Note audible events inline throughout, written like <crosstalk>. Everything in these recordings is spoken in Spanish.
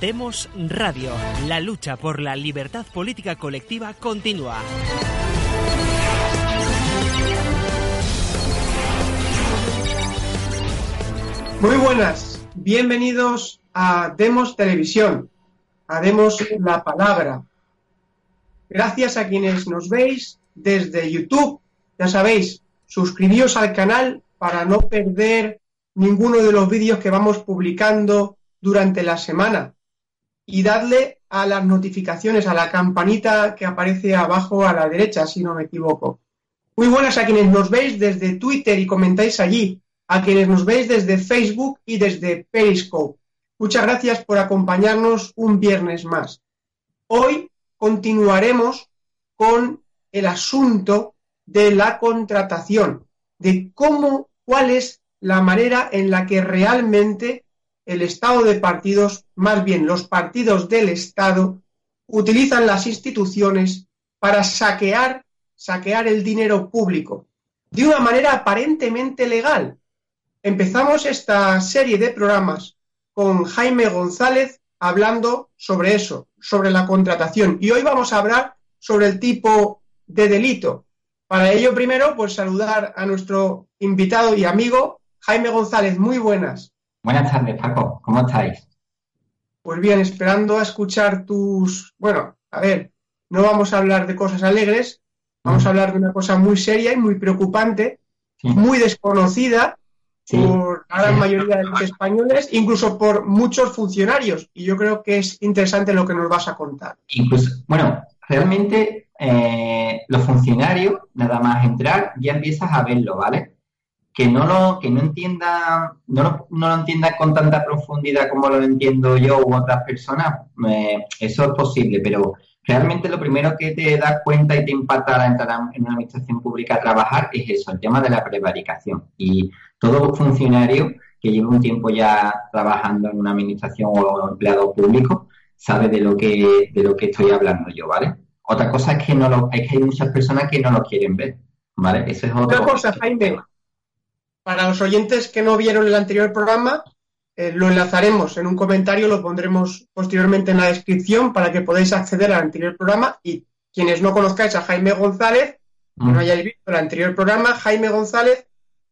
Demos Radio. La lucha por la libertad política colectiva continúa. Muy buenas, bienvenidos a Demos Televisión, a Demos la Palabra. Gracias a quienes nos veis desde YouTube, ya sabéis, suscribíos al canal para no perder ninguno de los vídeos que vamos publicando durante la semana y dadle a las notificaciones, a la campanita que aparece abajo a la derecha, si no me equivoco. Muy buenas a quienes nos veis desde Twitter y comentáis allí, a quienes nos veis desde Facebook y desde Periscope. Muchas gracias por acompañarnos un viernes más. Hoy continuaremos con el asunto de la contratación, de cómo, cuál es la manera en la que realmente el Estado de partidos, más bien los partidos del Estado, utilizan las instituciones para saquear, saquear el dinero público de una manera aparentemente legal. Empezamos esta serie de programas con Jaime González hablando sobre eso, sobre la contratación. Y hoy vamos a hablar sobre el tipo de delito. Para ello, primero, pues saludar a nuestro invitado y amigo, Jaime González. Muy buenas. Buenas tardes, Paco. ¿Cómo estáis? Pues bien, esperando a escuchar tus... Bueno, a ver, no vamos a hablar de cosas alegres, vamos a hablar de una cosa muy seria y muy preocupante, muy desconocida por la gran mayoría de los españoles, incluso por muchos funcionarios. Y yo creo que es interesante lo que nos vas a contar. Incluso, bueno, realmente eh, los funcionarios, nada más entrar, ya empiezas a verlo, ¿vale? Que no lo, que no entienda, no lo, no lo entienda con tanta profundidad como lo entiendo yo u otras personas, eso es posible, pero realmente lo primero que te das cuenta y te impacta al entrar en una administración pública a trabajar es eso, el tema de la prevaricación. Y todo funcionario que lleva un tiempo ya trabajando en una administración o empleado público sabe de lo que, de lo que estoy hablando yo, ¿vale? Otra cosa es que no lo, es que hay muchas personas que no lo quieren ver, ¿vale? Eso es otra cosa, Jaime, para los oyentes que no vieron el anterior programa, eh, lo enlazaremos en un comentario, lo pondremos posteriormente en la descripción para que podáis acceder al anterior programa y quienes no conozcáis a Jaime González, no mm. hayáis visto el anterior programa, Jaime González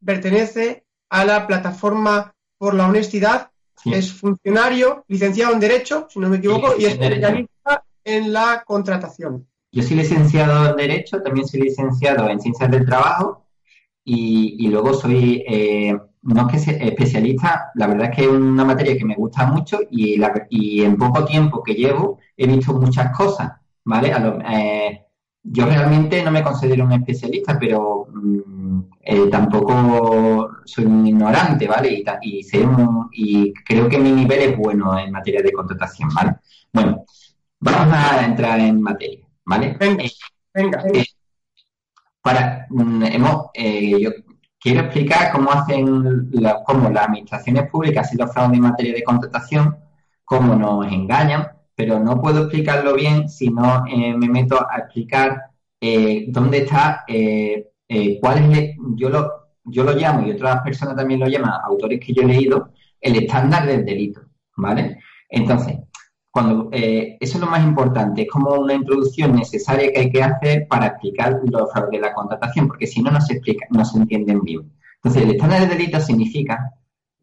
pertenece a la plataforma por la honestidad, es funcionario, licenciado en Derecho, si no me equivoco, y especialista en la contratación. Yo soy licenciado en Derecho, también soy licenciado en Ciencias del Trabajo y, luego soy, eh, no es que sea especialista, la verdad es que es una materia que me gusta mucho y, y en poco tiempo que llevo he visto muchas cosas, ¿vale? Eh, yo realmente no me considero un especialista, pero mm, eh, tampoco soy un ignorante, ¿vale? Y, y, y creo que mi nivel es bueno en materia de contratación, ¿vale? Bueno, vamos a entrar en materia, ¿vale? Venga, venga para mm, hemos eh, yo quiero explicar cómo hacen cómo las administraciones públicas y los fraudes en materia de contratación, cómo nos engañan, pero no puedo explicarlo bien si no eh, me meto a explicar eh, dónde está, cuál es, el, yo lo, yo lo llamo y otras personas también lo llaman, autores que yo he leído, el estándar del delito, ¿vale? Entonces, cuando eh, eso es lo más importante, es como una introducción necesaria que hay que hacer para explicar los fraudes de la contratación, porque si no, no se explica, no se entienden bien. Entonces, el estándar de delito significa,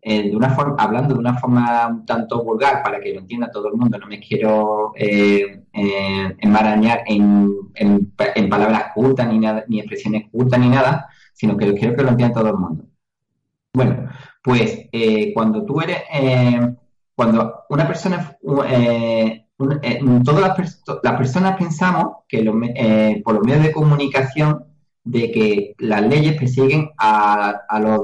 eh, de una forma, hablando de una forma un tanto vulgar para que lo entienda todo el mundo, no me quiero eh, eh enmarañar en, en, palabras cultas ni, nada, ni expresiones cultas ni nada, sino que quiero que lo entienda todo el mundo. Bueno, pues cuando tú eres cuando una persona, eh, eh, todas las, personas pensamos que eh, por los medios de comunicación de que las leyes persiguen a, los,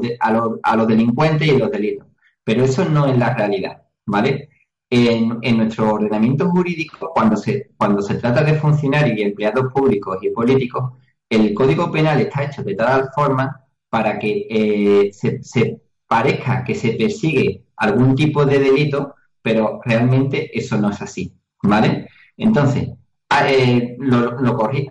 a, los, delincuentes y los delitos. Pero eso no es la realidad, ¿vale? En, nuestro ordenamiento jurídico, cuando se, cuando se trata de funcionarios y empleados públicos y políticos, el Código Penal está hecho de tal forma para que se, se parezca que se persigue algún tipo de delito, pero realmente eso no es así, ¿vale? Entonces, eh, lo, corrí.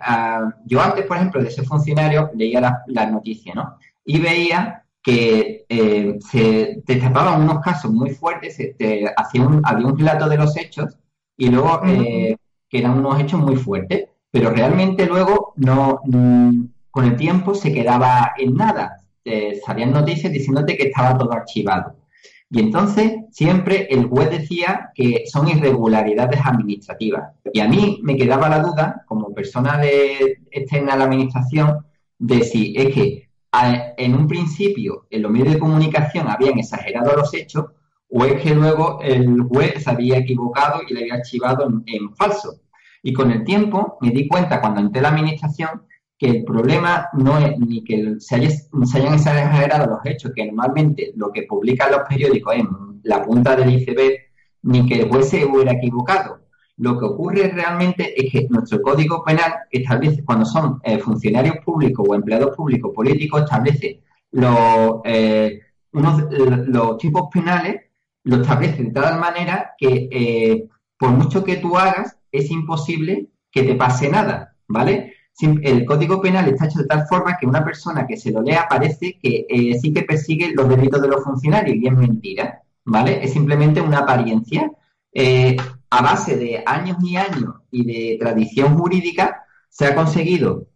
yo antes, por ejemplo, de ese funcionario leía las la noticias, ¿no? Y veía que eh, se destapaban unos casos muy fuertes, te hacía había un relato de los hechos y luego eh, que eran unos hechos muy fuertes, pero realmente luego no mm, con el tiempo se quedaba en nada. salían noticias diciéndote que estaba todo archivado. Y entonces siempre el juez decía que son irregularidades administrativas. Y a mí me quedaba la duda, como persona de, externa a la administración, de si es que en un principio en los medios de comunicación habían exagerado los hechos o es que luego el juez se había equivocado y le había archivado en, falso. Y con el tiempo me di cuenta cuando entré a la administración que el problema no es ni que se, hayan exagerado los hechos, que normalmente lo que publican los periódicos es la punta del iceberg, ni que el juez se hubiera equivocado. Lo que ocurre realmente es que nuestro Código Penal establece, cuando son eh, funcionarios públicos o empleados públicos políticos, establece los, eh, los tipos penales, lo establece de tal manera que eh, por mucho que tú hagas, es imposible que te pase nada, ¿vale? El Código Penal está hecho de tal forma que una persona que se lo lea parece que eh, sí que persigue los delitos de los funcionarios y es mentira, ¿vale? Es simplemente una apariencia. Eh, a base de años y años y de tradición jurídica se ha conseguido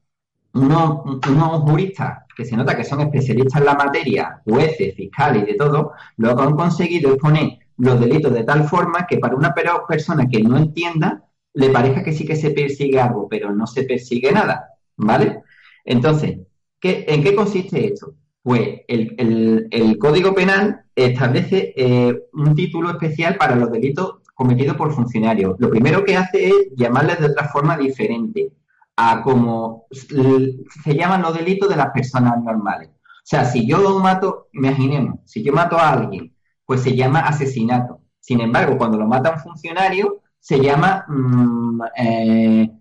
unos, unos juristas que se nota que son especialistas en la materia, jueces, fiscales y de todo, lo que han conseguido es poner los delitos de tal forma que para una persona que no entienda le parezca que sí que se persigue algo, pero no se persigue nada, ¿vale? Entonces, ¿qué, ¿en qué consiste esto? Pues el, Código Penal establece eh, un título especial para los delitos cometidos por funcionarios. Lo primero que hace es llamarles de otra forma diferente a como se llaman los delitos de las personas normales. O sea, si yo mato, imaginemos, si yo mato a alguien, pues se llama asesinato. Sin embargo, cuando lo mata un funcionario, se llama, mm, eh,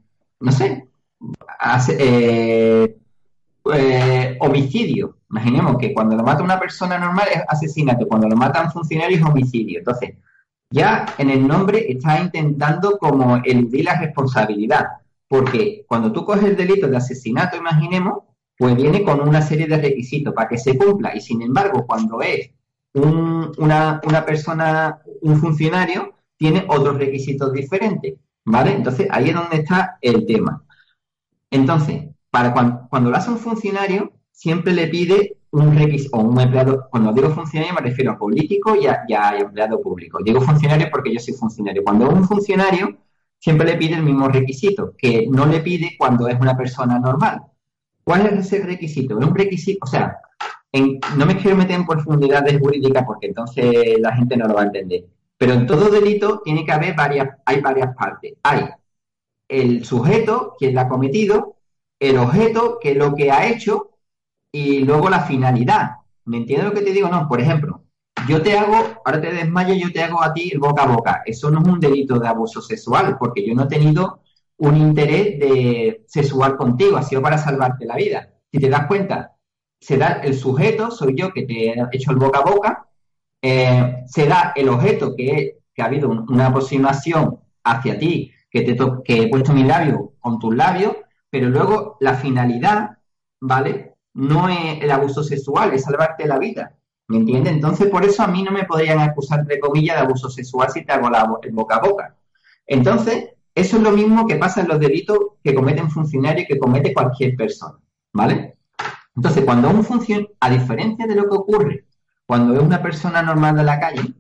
no sé, eh, eh, homicidio. Imaginemos que cuando lo mata una persona normal es asesinato, cuando lo mata un funcionario es homicidio. Entonces, ya en el nombre está intentando como eludir la responsabilidad, porque cuando tú coges el delito de asesinato, imaginemos, pues viene con una serie de requisitos para que se cumpla, y sin embargo, cuando es una, una persona, un funcionario, tiene otros requisitos diferentes, ¿vale? Entonces, ahí es donde está el tema. Entonces, para cuando, lo hace un funcionario, siempre le pide un requisito, o un empleado, cuando digo funcionario me refiero a político y a, empleado público. Digo funcionario porque yo soy funcionario. Cuando es un funcionario, siempre le pide el mismo requisito, que no le pide cuando es una persona normal. ¿Cuál es ese requisito? Es un requisito, o sea, no me quiero meter en profundidades jurídicas porque entonces la gente no lo va a entender. Pero en todo delito tiene que haber varias, hay varias partes. Hay el sujeto, quien lo ha cometido, el objeto, que es lo que ha hecho, y luego la finalidad. ¿Me entiendes lo que te digo? No, por ejemplo, yo te hago, ahora te desmayo, yo te hago a ti el boca a boca. Eso no es un delito de abuso sexual, porque yo no he tenido un interés de sexual contigo, ha sido para salvarte la vida. Si te das cuenta, se da el sujeto, soy yo que te he hecho el boca a boca, eh, se da el objeto que, ha habido una aproximación hacia ti, que, te que he puesto mi labio con tus labios, pero luego la finalidad, ¿vale? No es el abuso sexual, es salvarte la vida. ¿Me entiendes? Entonces, por eso a mí no me podrían acusar, entre comillas, de abuso sexual si te hago la el boca a boca. Entonces, eso es lo mismo que pasa en los delitos que cometen funcionarios y que comete cualquier persona, ¿vale? Entonces, cuando un funcionario, a diferencia de lo que ocurre cuando es una persona normal de la calle,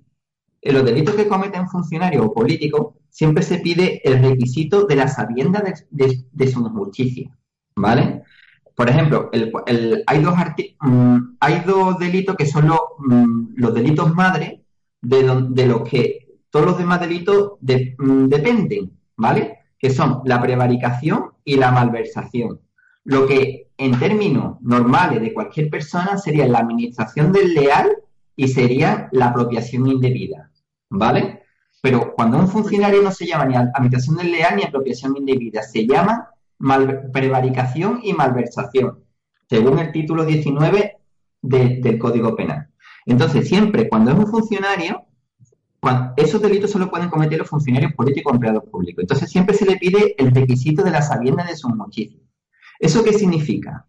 en los delitos que cometen funcionarios o políticos, siempre se pide el requisito de la sabienda de, su justicia, ¿vale? Por ejemplo, hay, dos mm, hay dos delitos que son los, mm, delitos madre de, de, los que todos los demás delitos mm, dependen, ¿vale? Que son la prevaricación y la malversación. Lo que en términos normales de cualquier persona sería la administración del leal y sería la apropiación indebida, ¿vale? Pero cuando un funcionario no se llama ni administración del leal ni apropiación indebida, se llama prevaricación y malversación, según el título 19 del Código Penal. Entonces, siempre cuando es un funcionario, esos delitos solo pueden cometer los funcionarios políticos o empleados públicos. Entonces, siempre se le pide el requisito de la sabienda de su justicia. ¿Eso qué significa?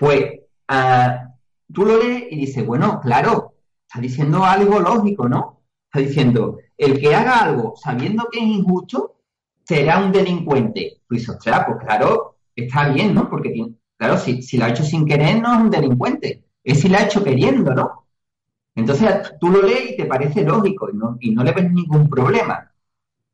Pues ah, tú lo lees y dices, bueno, claro, está diciendo algo lógico, ¿no? Está diciendo, el que haga algo sabiendo que es injusto será un delincuente. Pues, ostras, pues claro, está bien, ¿no? Porque, claro, si, si lo ha hecho sin querer, no es un delincuente. Es si lo ha hecho queriendo, ¿no? Entonces tú lo lees y te parece lógico y no, y no le ves ningún problema,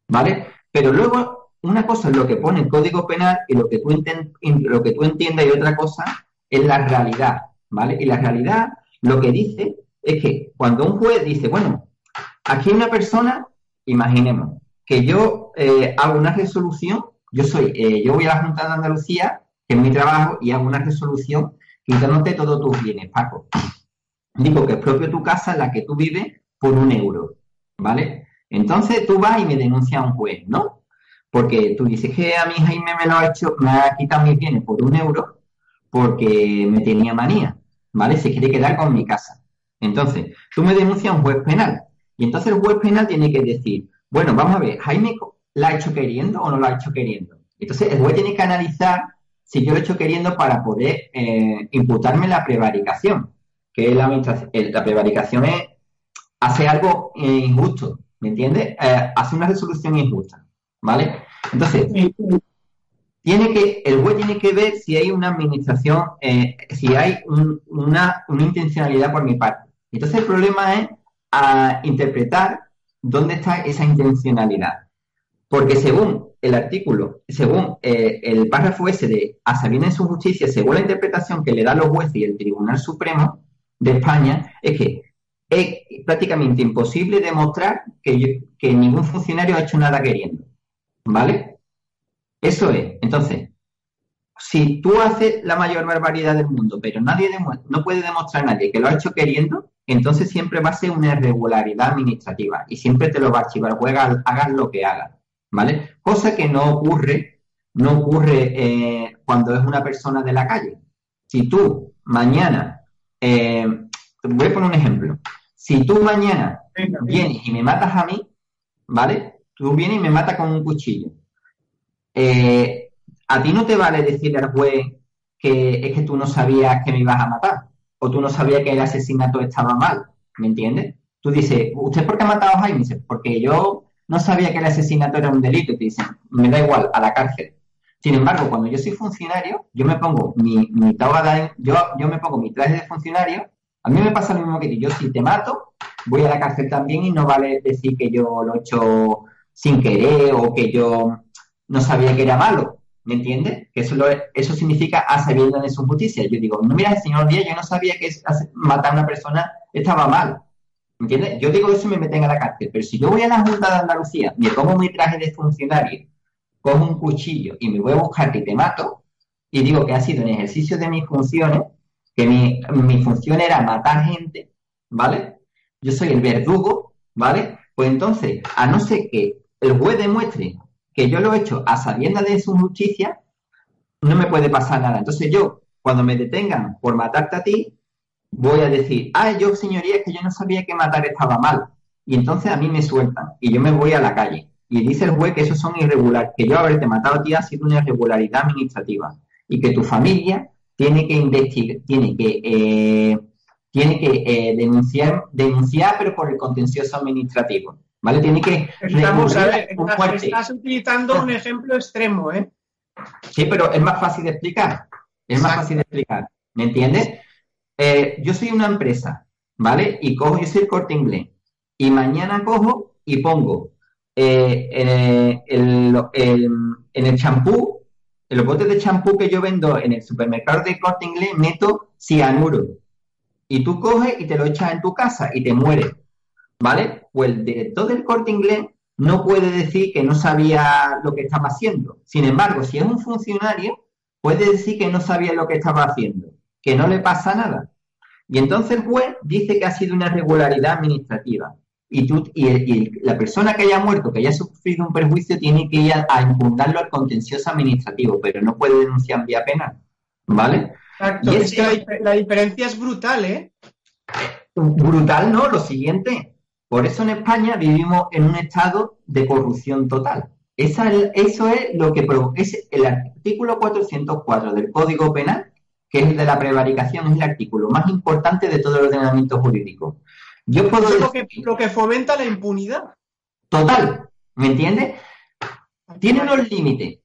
¿vale? Pero luego, una cosa es lo que pone el Código Penal y lo que tú, lo que tú y otra cosa es la realidad, ¿vale? Y la realidad lo que dice es que cuando un juez dice, bueno, aquí hay una persona, imaginemos, que yo eh, hago una resolución, yo soy, eh, yo voy a la Junta de Andalucía, que es mi trabajo, y hago una resolución quitándote todos tus bienes, Paco. Digo que es propio tu casa la que tú vives por un euro, ¿vale? Entonces tú vas y me denuncias a un juez, ¿no? Porque tú dices que a mi Jaime me lo ha hecho, me ha quitado mis bienes por un euro porque me tenía manía, ¿vale? Se quiere quedar con mi casa. Entonces, tú me denuncias a un juez penal. Y entonces el juez penal tiene que decir, bueno, vamos a ver, ¿Jaime la ha hecho queriendo o no la ha hecho queriendo? Entonces el juez tiene que analizar si yo lo he hecho queriendo para poder eh, imputarme la prevaricación, que la, la prevaricación es hacer algo injusto, ¿me entiendes? Eh, hace una resolución injusta, ¿vale? Entonces, tiene que, el juez tiene que ver si hay una administración, eh, si hay una, intencionalidad por mi parte. Entonces, el problema es a interpretar dónde está esa intencionalidad. Porque según el artículo, según eh, el párrafo ese de a sabiendas en su justicia, según la interpretación que le dan los jueces y el Tribunal Supremo de España, es que es prácticamente imposible demostrar que, que ningún funcionario ha hecho nada queriendo. ¿Vale? Eso es. Entonces, si tú haces la mayor barbaridad del mundo, pero nadie no puede demostrar a nadie que lo ha hecho queriendo, entonces siempre va a ser una irregularidad administrativa y siempre te lo va a archivar, juega, hagas lo que hagas, ¿vale? Cosa que no ocurre, no ocurre eh, cuando es una persona de la calle. Si tú mañana, eh, voy a poner un ejemplo, si tú mañana vienes y me matas a mí, ¿vale? Tú vienes y me matas con un cuchillo. Eh, a ti no te vale decirle al juez que es que tú no sabías que me ibas a matar o tú no sabías que el asesinato estaba mal, ¿me entiendes? Tú dices, ¿usted por qué ha matado a Jaime? Dice, porque yo no sabía que el asesinato era un delito. Te dicen, me da igual, a la cárcel. Sin embargo, cuando yo soy funcionario, yo me pongo mi, mi yo me pongo mi traje de funcionario. A mí me pasa lo mismo que ti. Yo si te mato, voy a la cárcel también y no vale decir que yo lo he hecho sin querer o que yo no sabía que era malo. ¿Me entiendes? Que eso, eso significa a sabiendas de su justicia. Yo digo, no, mira, señor Díaz, yo no sabía que matar a una persona estaba mal. ¿Me entiendes? Yo digo eso y me meten a la cárcel. Pero si yo voy a la Junta de Andalucía, me pongo mi traje de funcionario, cojo un cuchillo y me voy a buscar y te mato, y digo que ha sido en ejercicio de mis funciones, que mi, mi función era matar gente, ¿vale? Yo soy el verdugo, ¿vale? Pues entonces, a no ser que el juez demuestre que yo lo he hecho a sabiendas de su justicia, no me puede pasar nada. Entonces yo, cuando me detengan por matarte a ti, voy a decir, ah, yo, señoría, es que yo no sabía que matar estaba mal. Y entonces a mí me sueltan y yo me voy a la calle. Y dice el juez que eso son irregulares, que yo haberte matado a ti ha sido una irregularidad administrativa y que tu familia tiene que investigar, tiene que, eh, tiene que eh, denunciar, denunciar, pero por el contencioso administrativo. ¿Vale? Tiene que. Estamos, estás utilizando un ejemplo extremo, ¿eh? Sí, pero es más fácil de explicar. Es más fácil de explicar. ¿Me entiendes? Eh, yo soy una empresa, ¿vale? Y cojo, yo soy el corte inglés. Y mañana cojo y pongo eh, en, el, en el champú, en los botes de champú que yo vendo en el supermercado de corte inglés, meto cianuro. Y tú coges y te lo echas en tu casa y te mueres. ¿Vale? Pues el director del corte inglés no puede decir que no sabía lo que estaba haciendo. Sin embargo, si es un funcionario, puede decir que no sabía lo que estaba haciendo, que no le pasa nada. Y entonces el juez dice que ha sido una irregularidad administrativa. Y, tú, y, la persona que haya muerto, que haya sufrido un perjuicio, tiene que ir a, impugnarlo al contencioso administrativo, pero no puede denunciar en vía penal. ¿Vale? Exacto. es que la diferencia es brutal, ¿eh? Brutal, no, lo siguiente. Por eso en España vivimos en un estado de corrupción total. eso es lo que es el artículo 404 del Código Penal, que es el de la prevaricación, es el artículo más importante de todo el ordenamiento jurídico. Yo puedo es lo que, lo que fomenta la impunidad. Total, ¿me entiendes? Tiene unos límites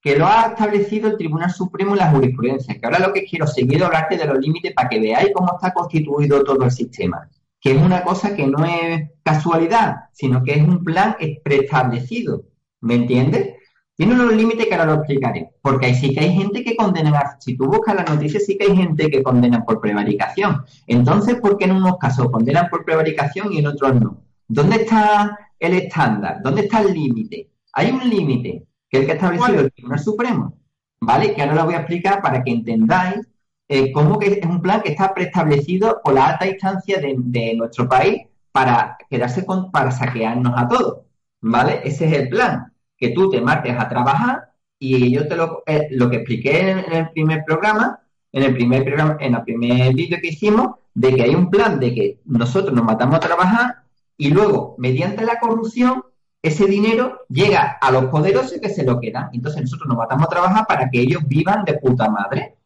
que lo ha establecido el Tribunal Supremo en la jurisprudencia, que ahora lo que quiero seguir hablarte de los límites para que veáis cómo está constituido todo el sistema, que es una cosa que no es casualidad, sino que es un plan preestablecido, ¿me entiendes? Tiene unos límites que ahora lo explicaré, porque ahí sí que hay gente que condena, si tú buscas las noticias, sí que hay gente que condena por prevaricación. Entonces, ¿por qué en unos casos condenan por prevaricación y en otros no? ¿Dónde está el estándar? ¿Dónde está el límite? Hay un límite, que es el que ha establecido el Tribunal Supremo, ¿vale? Que ahora lo voy a explicar para que entendáis eh, cómo que es un plan que está preestablecido por la alta instancia de, nuestro país para quedarse con, para saquearnos a todos, ¿vale? Ese es el plan, que tú te martes a trabajar y yo te lo, eh, lo que expliqué en, el primer programa, en el primer programa, en el primer vídeo que hicimos, de que hay un plan de que nosotros nos matamos a trabajar y luego, mediante la corrupción, ese dinero llega a los poderosos que se lo quedan. Entonces nosotros nos matamos a trabajar para que ellos vivan de puta madre.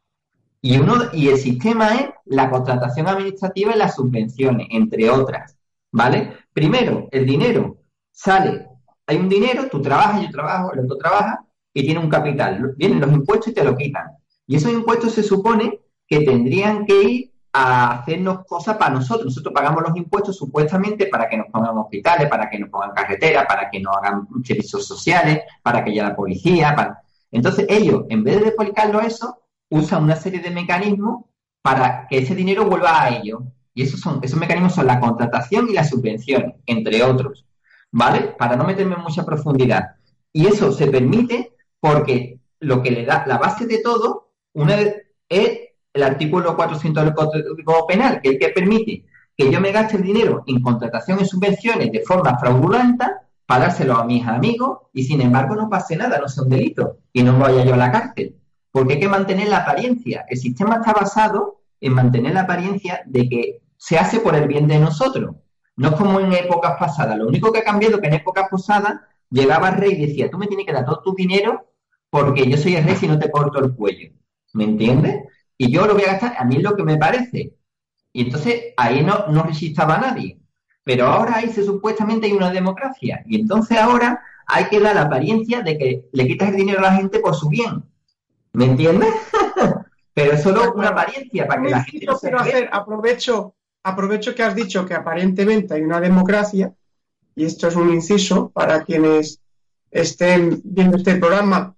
Y, uno, y el sistema es la contratación administrativa y las subvenciones, entre otras. ¿Vale? Primero, el dinero sale. Hay un dinero, tú trabajas, yo trabajo, el otro trabaja y tiene un capital. Vienen los impuestos y te lo quitan. Y esos impuestos se supone que tendrían que ir a hacernos cosas para nosotros. Nosotros pagamos los impuestos supuestamente para que nos pongan hospitales, para que nos pongan carreteras, para que nos hagan servicios sociales, para que haya la policía. Para... Entonces ellos, en vez de explicarlo eso, usan una serie de mecanismos para que ese dinero vuelva a ellos. Y esos, son, esos mecanismos son la contratación y la subvención, entre otros. ¿Vale? Para no meterme en mucha profundidad. Y eso se permite porque lo que le da la base de todo una es el artículo 400 del Código Penal, que es el que permite que yo me gaste el dinero en contratación y subvenciones de forma fraudulenta para dárselo a mis amigos y sin embargo no pase nada, no sea un delito y no vaya yo a la cárcel. Porque hay que mantener la apariencia. El sistema está basado en mantener la apariencia de que se hace por el bien de nosotros. No es como en épocas pasadas. Lo único que ha cambiado es que en épocas pasadas llegaba el rey y decía, tú me tienes que dar todo tu dinero porque yo soy el rey si no te corto el cuello. ¿Me entiendes? y yo lo voy a gastar, a mí lo que me parece. Y entonces ahí no, no resistaba a nadie. Pero ahora ahí se, supuestamente hay una democracia. Y entonces ahora hay que dar la apariencia de que le quitas el dinero a la gente por su bien. ¿Me entiendes? <laughs> Pero es solo una apariencia para que la gente no se hacer, aprovecho, aprovecho que has dicho que aparentemente hay una democracia, y esto es un inciso para quienes estén viendo este programa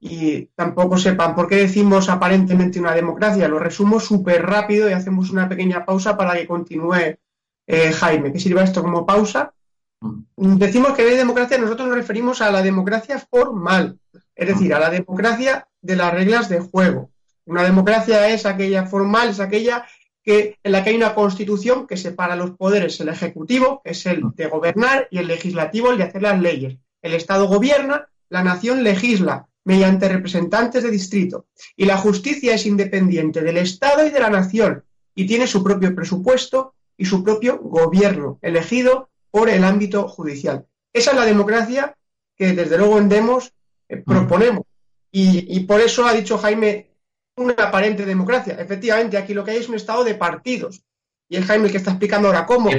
y tampoco sepan por qué decimos aparentemente una democracia. Lo resumo súper rápido y hacemos una pequeña pausa para que continúe eh, Jaime. ¿Que sirva esto como pausa? Mm. Decimos que de democracia nosotros nos referimos a la democracia formal, es decir, a la democracia de las reglas de juego. Una democracia es aquella formal, es aquella que, en la que hay una constitución que separa los poderes, el ejecutivo, es el de gobernar, y el legislativo, el de hacer las leyes. El Estado gobierna, la nación legisla, mediante representantes de distrito. Y la justicia es independiente del Estado y de la nación y tiene su propio presupuesto y su propio gobierno, elegido por el ámbito judicial. Esa es la democracia que desde luego en Demos eh, proponemos. Y, por eso ha dicho Jaime una aparente democracia. Efectivamente, aquí lo que hay es un estado de partidos. Y es Jaime el que está explicando ahora cómo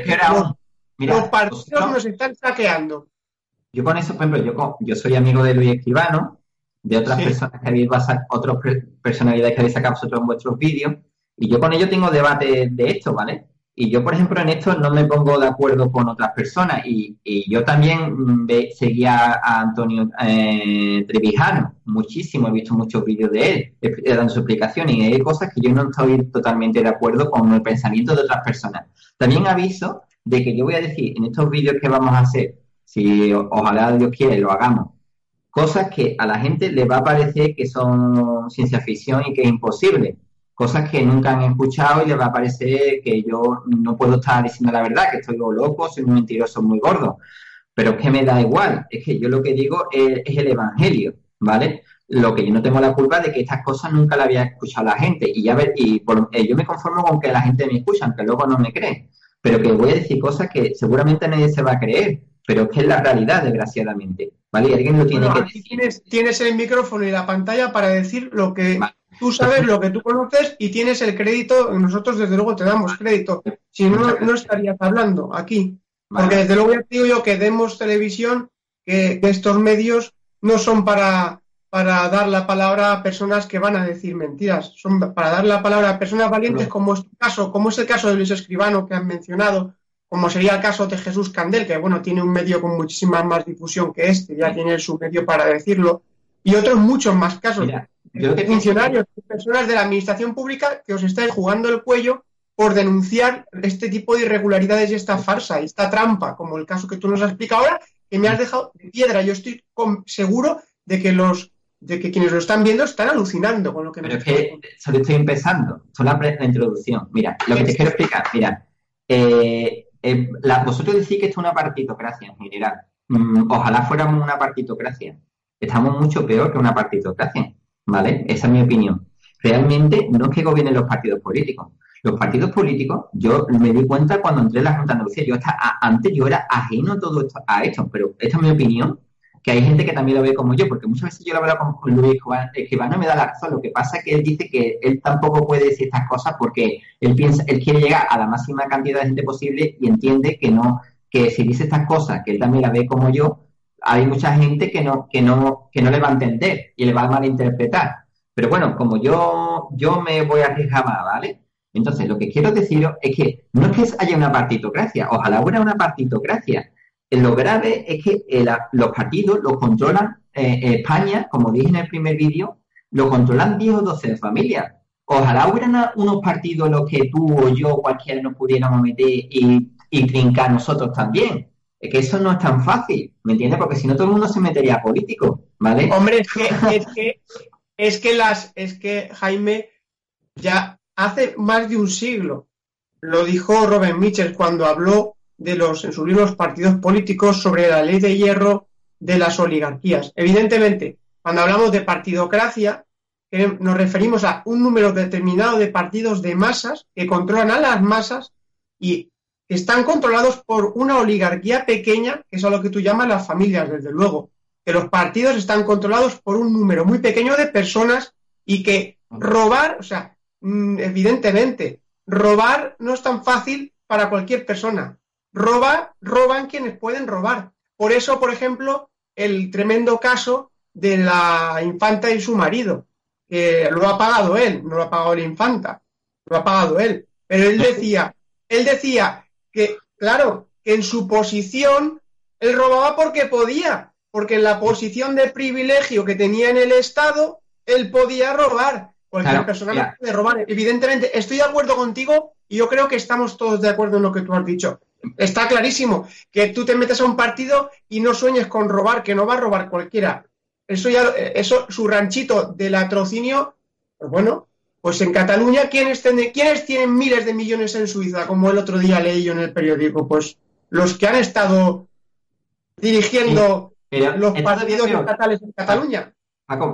los, partidos nos están saqueando. Yo con eso, por ejemplo, yo, yo soy amigo de Luis Escribano, de otras personas que habéis otras personalidades que habéis sacado vosotros en vuestros vídeos, y yo con ellos tengo debate de esto, ¿vale? Y yo, por ejemplo, en esto no me pongo de acuerdo con otras personas. Y, yo también seguía a Antonio eh, Trevijano muchísimo, he visto muchos vídeos de él dando su explicación y hay cosas que yo no estoy totalmente de acuerdo con el pensamiento de otras personas. También aviso de que yo voy a decir en estos vídeos que vamos a hacer, si ojalá Dios quiere lo hagamos, cosas que a la gente le va a parecer que son ciencia ficción y que es imposible, cosas que nunca han escuchado y les va a parecer que yo no puedo estar diciendo la verdad, que estoy loco, soy un mentiroso muy gordo, pero es que me da igual, es que yo lo que digo es, el Evangelio, ¿vale? Lo que yo no tengo la culpa de que estas cosas nunca las había escuchado la gente. Y ya ver, y eh, yo me conformo con que la gente me escucha, aunque luego no me cree, pero que voy a decir cosas que seguramente nadie se va a creer, pero es que es la realidad, desgraciadamente. ¿Vale? alguien lo tiene que Tienes, tienes, el micrófono y la pantalla para decir lo que Tú sabes lo que tú conoces y tienes el crédito, nosotros desde luego te damos crédito. Si no, no estarías hablando aquí. Porque desde luego ya digo yo que demos televisión, que, estos medios no son para, para dar la palabra a personas que van a decir mentiras, son para dar la palabra a personas valientes como es caso, como es el caso de Luis Escribano que han mencionado, como sería el caso de Jesús Candel, que bueno, tiene un medio con muchísima más difusión que este, ya tiene su medio para decirlo, y otros muchos más casos. De funcionarios, personas de la administración pública que os estáis jugando el cuello por denunciar este tipo de irregularidades y esta farsa, esta trampa, como el caso que tú nos has explicado ahora, que me has dejado de piedra. Yo estoy seguro de que los de que quienes lo están viendo están alucinando con lo que Pero es que solo estoy empezando, solo la, introducción. Mira, lo que te quiero explicar, mira, eh, eh, vosotros decís que esto es una partitocracia en general. Mm, ojalá fuéramos una partitocracia. Estamos mucho peor que una partitocracia, ¿vale? Esa es mi opinión. Realmente no es que gobiernen los partidos políticos. Los partidos políticos, yo me di cuenta cuando entré en la Junta de Andalucía, yo hasta antes yo era ajeno todo esto, a esto, pero esta es mi opinión, que hay gente que también lo ve como yo, porque muchas veces yo lo hablo con, Luis Escribano, me da la razón, lo que pasa es que él dice que él tampoco puede decir estas cosas porque él piensa, él quiere llegar a la máxima cantidad de gente posible y entiende que no, que si dice estas cosas, que él también la ve como yo, hay mucha gente que no, que no, que no le va a entender y le va a malinterpretar. Pero bueno, como yo, yo me voy a arriesgar más, ¿vale? Entonces, lo que quiero deciros es que no es que haya una partitocracia, ojalá hubiera una partitocracia. Lo grave es que eh, los partidos los controlan eh, España, como dije en el primer vídeo, lo controlan 10 o 12 familias. Ojalá hubiera unos partidos en los que tú o yo, cualquiera, nos pudiéramos meter y, y trincar nosotros también. Es que eso no es tan fácil, ¿me entiendes? Porque si no todo el mundo se metería a político, ¿vale? Hombre, es que, <laughs> es que, es que las, es que Jaime, ya hace más de un siglo, lo dijo Robert Mitchell cuando habló de los, en sus libros partidos políticos sobre la ley de hierro de las oligarquías. Evidentemente, cuando hablamos de partidocracia, nos referimos a un número determinado de partidos de masas que controlan a las masas y están controlados por una oligarquía pequeña, que es a lo que tú llamas las familias, desde luego. Que los partidos están controlados por un número muy pequeño de personas y que robar, o sea, mm, evidentemente, robar no es tan fácil para cualquier persona. Robar, roban quienes pueden robar. Por eso, por ejemplo, el tremendo caso de la infanta y su marido, que lo ha pagado él, no lo ha pagado la infanta, lo ha pagado él. Pero él decía, <laughs> él decía, que, claro, que en su posición él robaba porque podía, porque en la posición de privilegio que tenía en el Estado, él podía robar. Cualquier persona puede robar. Evidentemente, estoy de acuerdo contigo y yo creo que estamos todos de acuerdo en lo que tú has dicho. Está clarísimo que tú te metes a un partido y no sueñes con robar, que no va a robar cualquiera. Eso ya, eso, su ranchito del latrocinio, pues bueno, pues en Cataluña, ¿quiénes, tienen, miles de millones en Suiza? Como el otro día leí yo en el periódico. Pues los que han estado dirigiendo los partidos estatales en Cataluña.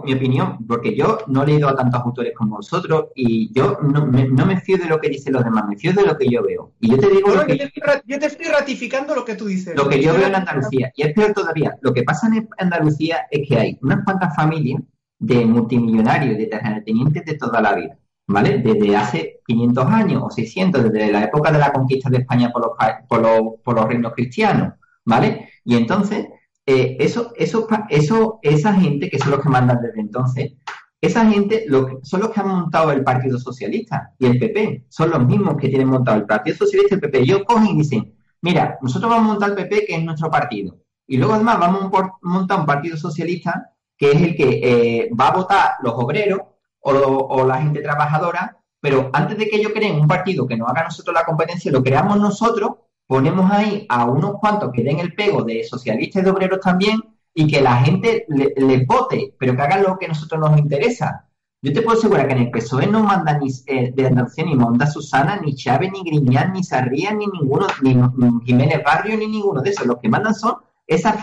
Mi opinión, porque yo no he leído a tantos autores como vosotros y yo no me, fío de lo que dicen los demás, me fío de lo que yo veo. Y yo te digo lo que yo, te estoy ratificando lo que tú dices. Lo que yo veo en Andalucía. Y es peor todavía. Lo que pasa en Andalucía es que hay unas cuantas familias de multimillonarios, de terratenientes de toda la vida. ¿vale? Desde hace 500 años o 600, desde la época de la conquista de España por los, por los, por los reinos cristianos, ¿vale? Y entonces, eh, eso, eso, eso, esa gente, que son los que mandan desde entonces, esa gente lo son los que han montado el Partido Socialista y el PP, son los mismos que tienen montado el Partido Socialista y el PP. Ellos cogen y dicen, mira, nosotros vamos a montar el PP, que es nuestro partido, y luego además vamos a montar un Partido Socialista, que es el que eh, va a votar los obreros o, la gente trabajadora, pero antes de que ellos creen un partido que no haga nosotros la competencia, lo creamos nosotros, ponemos ahí a unos cuantos que den el pego de socialistas y obreros también y que la gente les le vote, pero que hagan lo que a nosotros nos interesa. Yo te puedo asegurar que en el PSOE no manda ni eh, de Andalucía ni Monda Susana, ni Chávez, ni Griñán, ni Sarría, ni ninguno, ni, Jiménez Barrio, ni ninguno de esos. Los que mandan son esas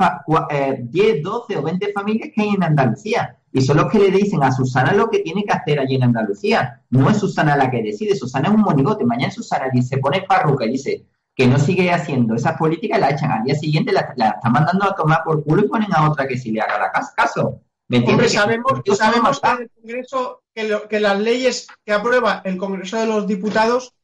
10, 12 eh, o 20 familias que hay en Andalucía. Y son los que le dicen a Susana lo que tiene que hacer allí en Andalucía. No es Susana la que decide, Susana es un monigote. Mañana Susana dice, pone parruca y dice que no sigue haciendo esas políticas, la echan al día siguiente, la, la están mandando a tomar por culo y ponen a otra que sí le haga la caso. ¿Me entiendes? sabemos, sabemos que, el Congreso, que, las leyes que aprueba el Congreso de los Diputados,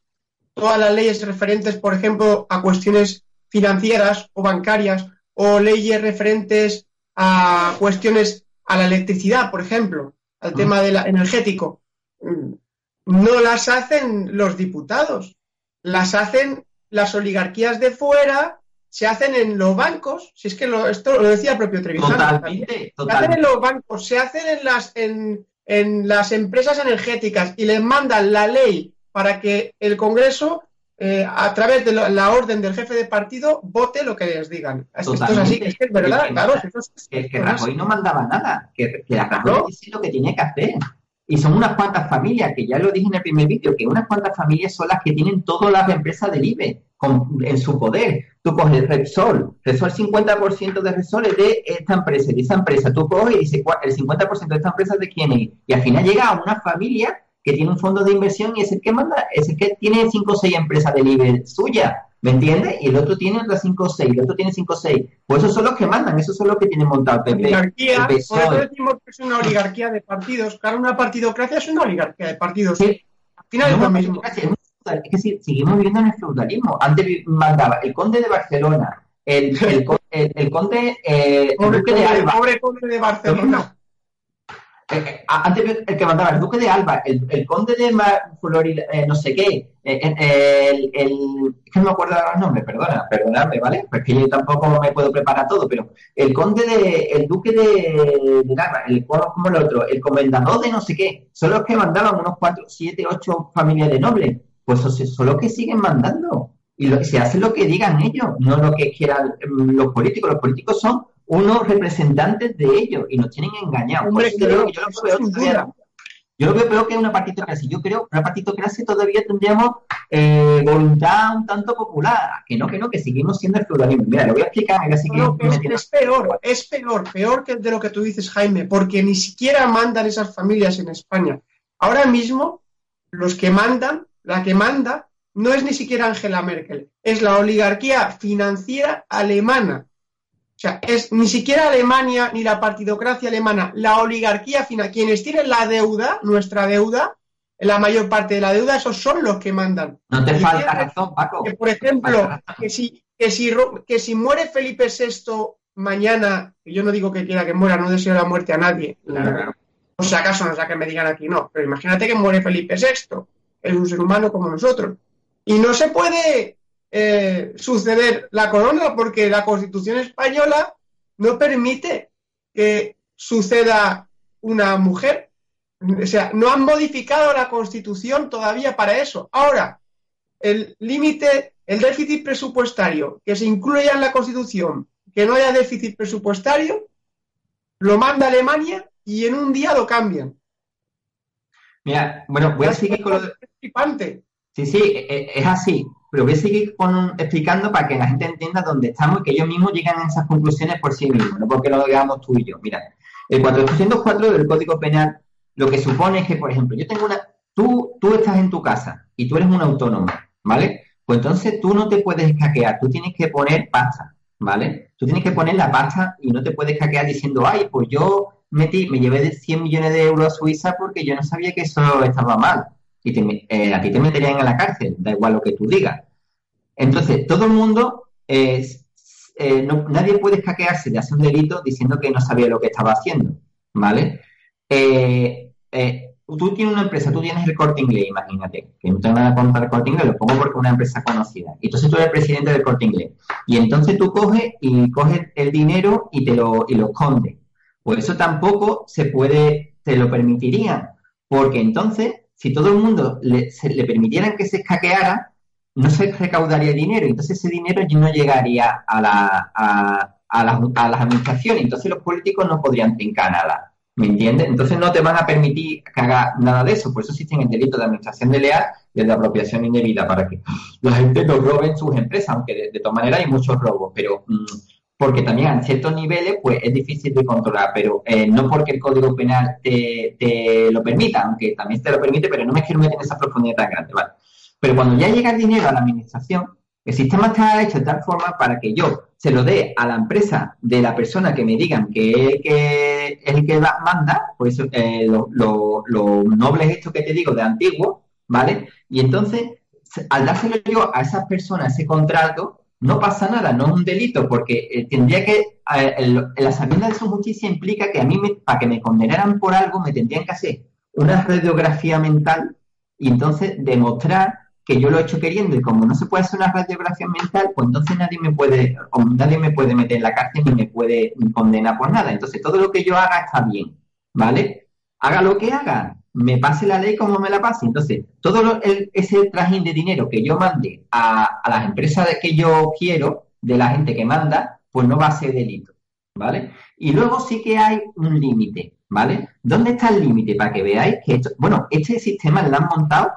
todas las leyes referentes, por ejemplo, a cuestiones financieras o bancarias, o leyes referentes a cuestiones a la electricidad, por ejemplo, al mm. tema del energético, mm, no las hacen los diputados, las hacen las oligarquías de fuera, se hacen en los bancos, si es que esto lo decía el propio. Totalmente, Se hacen en los bancos, se hacen en las, en, en las empresas energéticas y les mandan la ley para que el Congreso, eh, a través de la, orden del jefe de partido, vote lo que les digan. esto es así, es que es verdad, claro. que, que Rajoy no mandaba nada, que, que Rajoy lo que tiene que hacer. Y son unas cuantas familias, que ya lo dije en el primer vídeo, que unas cuantas familias son las que tienen todas las empresas del IBE en su poder. Tú coges Repsol, Repsol 50% de Repsol es de esta empresa, de esa empresa. Tú coges y dices, el 50% de esta empresa es de quién es. Y al final llega a una familia que tiene un fondo de inversión y es el que manda, es el que tiene 5 o 6 empresas del IBE suya. ¿Me entiendes? Y el otro tiene otras 5 o 6, el otro tiene 5 o 6. Pues esos son los que mandan, esos son los que tienen montado el PP. Oligarquía, por eso decimos que es una oligarquía de partidos. Claro, una partidocracia es una oligarquía de partidos. Sí. Al final es lo mismo. Es que seguimos viviendo en el feudalismo. Antes mandaba el conde de Barcelona, el, el, el, conde, eh, pobre, de Alba. Pobre conde de Barcelona. Eh, eh, antes el que mandaba el duque de Alba, el, conde de Florida, eh, no sé qué, el, el, es que no me acuerdo los nombres, perdona, perdonadme, ¿vale? Pues que yo tampoco me puedo preparar todo, pero el conde de, el duque de, de Alba, el como el otro, el comendador de no sé qué, son los que mandaban unos cuatro, siete, ocho familias de nobles, pues son los que siguen mandando. Y lo, se hace lo que digan ellos, no lo que quieran mm, los políticos. Los políticos son unos representantes de ellos y nos tienen engañados. yo, lo veo, peor que una partitocracia. Yo creo que una partitocracia todavía tendríamos eh, voluntad un tanto popular. Que no, que no, que seguimos siendo el feudalismo. Mira, lo voy a explicar. Así que es, peor, es peor, peor que de lo que tú dices, Jaime, porque ni siquiera mandan esas familias en España. Ahora mismo, los que mandan, la que manda, no es ni siquiera Angela Merkel, es la oligarquía financiera alemana sea, es ni siquiera Alemania ni la partidocracia alemana, la oligarquía final, quienes tienen la deuda, nuestra deuda, la mayor parte de la deuda, esos son los que mandan. No te falta razón, Paco. Que, por ejemplo, que si, que, si, que si muere Felipe VI mañana, y yo no digo que quiera que muera, no deseo la muerte a nadie, o sea, acaso no sea que me digan aquí no, pero imagínate que muere Felipe VI, es un ser humano como nosotros. Y no se puede eh, suceder la corona porque la Constitución española no permite que suceda una mujer. O sea, no han modificado la Constitución todavía para eso. Ahora, el límite, el déficit presupuestario que se incluya en la Constitución, que no haya déficit presupuestario, lo manda Alemania y en un día lo cambian. Mira, bueno, voy a seguir con lo de... Sí, sí, e, e, es así pero voy a seguir explicando para que la gente entienda dónde estamos y que ellos mismos lleguen a esas conclusiones por sí mismos, no porque lo digamos tú y yo. Mira, el 404 del Código Penal lo que supone es que, por ejemplo, yo tengo una... Tú, tú estás en tu casa y tú eres un autónomo, ¿vale? Pues entonces tú no te puedes hackear, tú tienes que poner pasta, ¿vale? Tú tienes que poner la pasta y no te puedes hackear diciendo, ay, pues yo metí, me llevé de 100 millones de euros a Suiza porque yo no sabía que eso estaba mal. Y te, eh, a ti te meterían en la cárcel, da igual lo que tú digas. Entonces, todo el mundo, eh, nadie puede hackearse de hacer un delito diciendo que no sabía lo que estaba haciendo, ¿vale? Eh, tú tienes una empresa, tú tienes el corte inglés, imagínate, que no tengo nada contra el corte inglés, lo pongo porque es una empresa conocida. Y entonces tú eres presidente del corte inglés. Y entonces tú coges y coges el dinero y te lo, y lo escondes. Pues eso tampoco se puede, te lo permitirían. Porque entonces, si todo el mundo le, le permitieran que se hackeara, no se recaudaría dinero, entonces ese dinero no llegaría a, la, a, a, las administraciones, entonces los políticos no podrían trincar nada, ¿me entiendes? Entonces no te van a permitir que haga nada de eso, por eso existen el delito de administración de leal y el de apropiación indebida, para que la gente no robe en sus empresas, aunque de, todas maneras hay muchos robos, pero... Mm, porque también en ciertos niveles pues es difícil de controlar, pero eh, no porque el Código Penal te, te, lo permita, aunque también te lo permite, pero no me quiero meter en esa profundidad tan grande, ¿vale? Pero cuando ya llega el dinero a la administración, El sistema está hecho de tal forma para que yo se lo dé a la empresa de la persona que me digan que, es el que manda, pues eh, lo, lo, noble es esto que te digo de antiguo, ¿vale? Y entonces, al dárselo yo a esas personas ese contrato, no pasa nada, no es un delito, porque eh, tendría que, la sabienda de su justicia implica que a mí, para que me condenaran por algo, me tendrían que hacer una radiografía mental y entonces demostrar que yo lo he hecho queriendo y como no se puede hacer una radiografía mental, pues entonces nadie me puede, nadie me puede meter en la cárcel ni me puede condenar por nada. Entonces todo lo que yo haga está bien, ¿vale? Haga lo que haga, me pase la ley como me la pase. Entonces, todo ese trajín de dinero que yo mande a, a las empresas que yo quiero, de la gente que manda, pues no va a ser delito, ¿vale? Y luego sí que hay un límite, ¿vale? ¿Dónde está el límite? Para que veáis que esto, bueno, este sistema lo han montado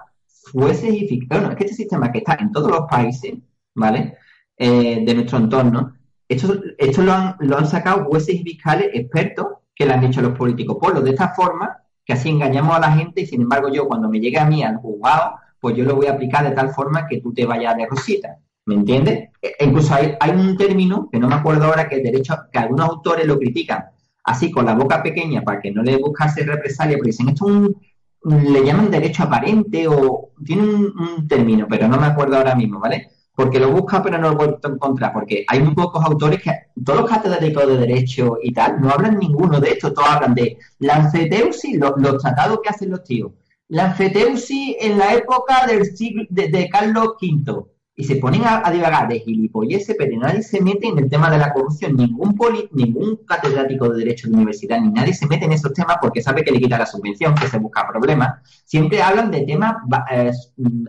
jueces y bueno, es que este sistema que está en todos los países, ¿vale? Eh, de nuestro entorno, esto, esto lo, han, lo han sacado jueces y fiscales expertos que le han dicho a los políticos. Por de esta forma, que así engañamos a la gente y sin embargo yo cuando me llegue a mí al juzgado, pues yo lo voy a aplicar de tal forma que tú te vayas de rosita. ¿Me entiendes? E, e incluso hay, hay, un término que no me acuerdo ahora que derecho, que algunos autores lo critican así con la boca pequeña para que no le buscase represalia, porque dicen esto es un, le llaman derecho aparente o tiene un, término, pero no me acuerdo ahora mismo, ¿vale? Porque lo busca pero no lo puedo encontrar, porque hay muy pocos autores que, todos los catedráticos de derecho y tal, no hablan ninguno de esto, todos hablan de la anfeteusis, los, tratados que hacen los tíos, la anfeteusis en la época del siglo, de Carlos V, y se ponen a, divagar de gilipolleces, pero nadie se mete en el tema de la corrupción, ningún poli, ningún catedrático de derecho de universidad, ni nadie se mete en esos temas porque sabe que le quita la subvención, que se busca problemas. Siempre hablan de temas eh,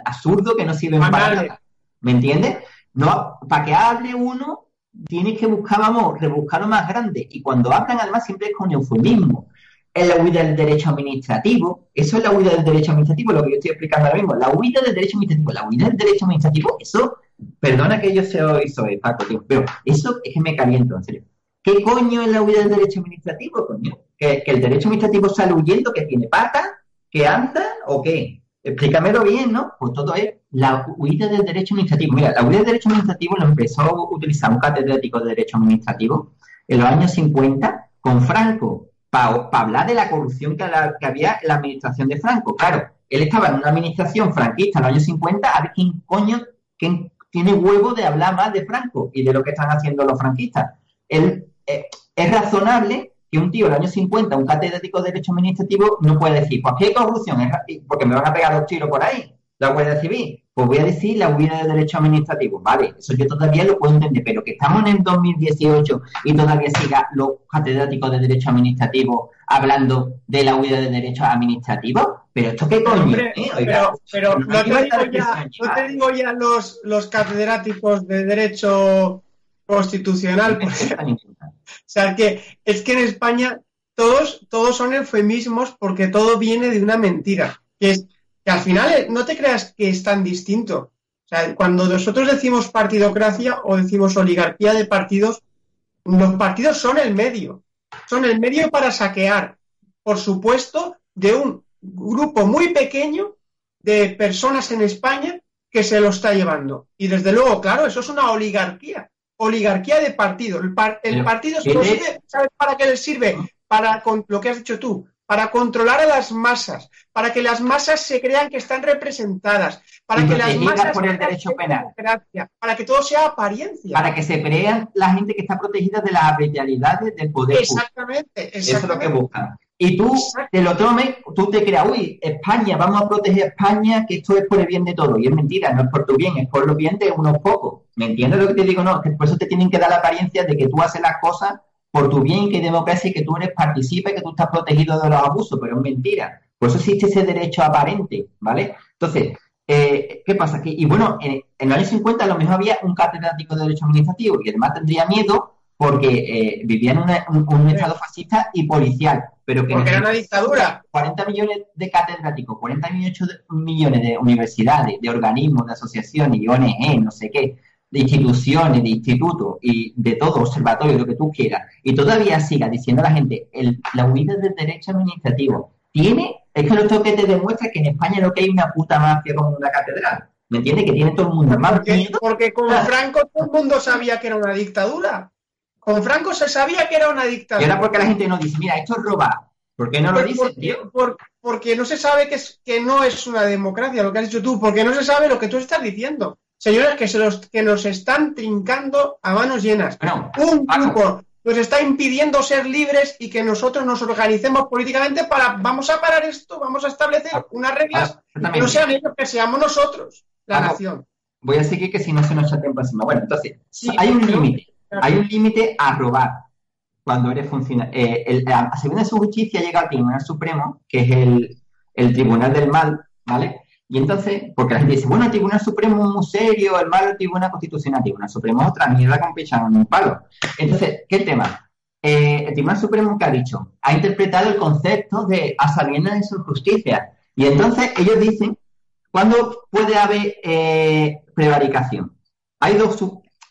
absurdos que no sirven para nada. ¿Me entiendes? No, para que hable uno, tienes que buscar, vamos, rebuscarlo más grande. Y cuando hablan, además, siempre es con eufemismo es la huida del derecho administrativo. Eso es la huida del derecho administrativo, lo que yo estoy explicando ahora mismo. La huida del derecho administrativo. La huida del derecho administrativo, eso, perdona que yo sea soy Paco, tío, pero eso es que me caliento, en serio. ¿Qué coño es la huida del derecho administrativo, coño? ¿Que, el derecho administrativo sale huyendo, que tiene pata, que anda o qué? Explícamelo bien, ¿no? Pues todo es la huida del derecho administrativo. Mira, la huida del derecho administrativo lo empezó a utilizar un catedrático de derecho administrativo en los años 50 con Franco para hablar de la corrupción que, había en la administración de Franco. Claro, él estaba en una administración franquista en los años 50, a ver quién coño quién tiene huevo de hablar más de Franco y de lo que están haciendo los franquistas. Él, eh, es razonable que un tío en los años 50, un catedrático de Derecho Administrativo, no puede decir, pues aquí hay corrupción, porque me van a pegar dos tiros por ahí, la Guardia Civil. Pues voy a decir la huida de derecho administrativo. Vale, eso yo todavía lo puedo entender, pero que estamos en el 2018 y todavía siga los catedráticos de derecho administrativo hablando de la huida de derecho administrativo. Pero esto qué coño, ¿eh? pero, pero no, te digo ya, no, te digo ya, los, los catedráticos de derecho constitucional, sea que es que en España todos, todos son eufemismos porque todo viene de una mentira, que es que al final eh, no te creas que es tan distinto. O sea, cuando nosotros decimos partidocracia o decimos oligarquía de partidos, los partidos son el medio. Son el medio para saquear, por supuesto, de un grupo muy pequeño de personas en España que se lo está llevando. Y desde luego, claro, eso es una oligarquía. Oligarquía de partido. El, partido ¿sabes para qué le sirve? Para con lo que has dicho tú, para controlar a las masas, para que las masas se crean que están representadas, para que las masas por el derecho penal, para que todo sea apariencia, para que se crean la gente que está protegida de las arbitrariedades del poder. Exactamente, Eso es lo que buscan. Y tú te lo tomes, tú te creas, uy, España, vamos a proteger a España, que esto es por el bien de todos. Y es mentira, no es por tu bien, es por lo bien de unos pocos. ¿Me entiendes lo que te digo? No, por eso te tienen que dar la apariencia de que tú haces las cosas por tu bien, que democracia y que tú eres participa y que tú estás protegido de los abusos, pero es mentira. Por eso existe ese derecho aparente, ¿vale? Entonces, eh, ¿qué pasa? aquí? y bueno, en, los años 50 a lo mejor había un catedrático de derecho administrativo y además tendría miedo porque eh, vivía en un, estado fascista y policial. Pero que porque era una dictadura. 40 millones de catedráticos, 40 millones de universidades, de organismos, de asociaciones y ONG, no sé qué, de instituciones, de institutos y de todo, observatorio, lo que tú quieras, y todavía siga diciendo a la gente, el, la unidad del derecho administrativo tiene, es que lo que te demuestra que en España lo que hay una puta mafia como una catedral. ¿Me entiendes? Que tiene todo el mundo más Porque, miedo. porque con Franco todo el mundo sabía que era una dictadura. Con Franco se sabía que era una Y dictadura. ahora porque la gente no dice, mira, esto es robar. ¿Por qué no lo Por- dice, porque, tío? por- porque no se sabe que, es, que no es una democracia, lo que has dicho tú, porque no se sabe lo que tú estás diciendo. Señores, que, se los, que nos están trincando a manos llenas. Un grupo nos está impidiendo ser libres y que nosotros nos organicemos políticamente para, vamos a parar esto, vamos a establecer unas reglas que no sean ellos, que seamos nosotros, la nación. voy a seguir que si no se nos echa tiempo encima. Bueno, entonces, Sí, hay un límite. Hay un límite a robar cuando eres funcionario. Eh, la de su justicia llega al Tribunal Supremo, que es el, Tribunal del Mal, ¿vale? Y entonces, porque la gente dice, bueno, el Tribunal Supremo es muy serio, el mal el Tribunal Constitucional, el Tribunal Supremo es otra mierda con pichado en un palo. Entonces, ¿qué tema? Eh, el Tribunal Supremo que ha dicho, ha interpretado el concepto de a sabiendas de su justicia. Y entonces ellos dicen, ¿cuándo puede haber eh, prevaricación? Hay dos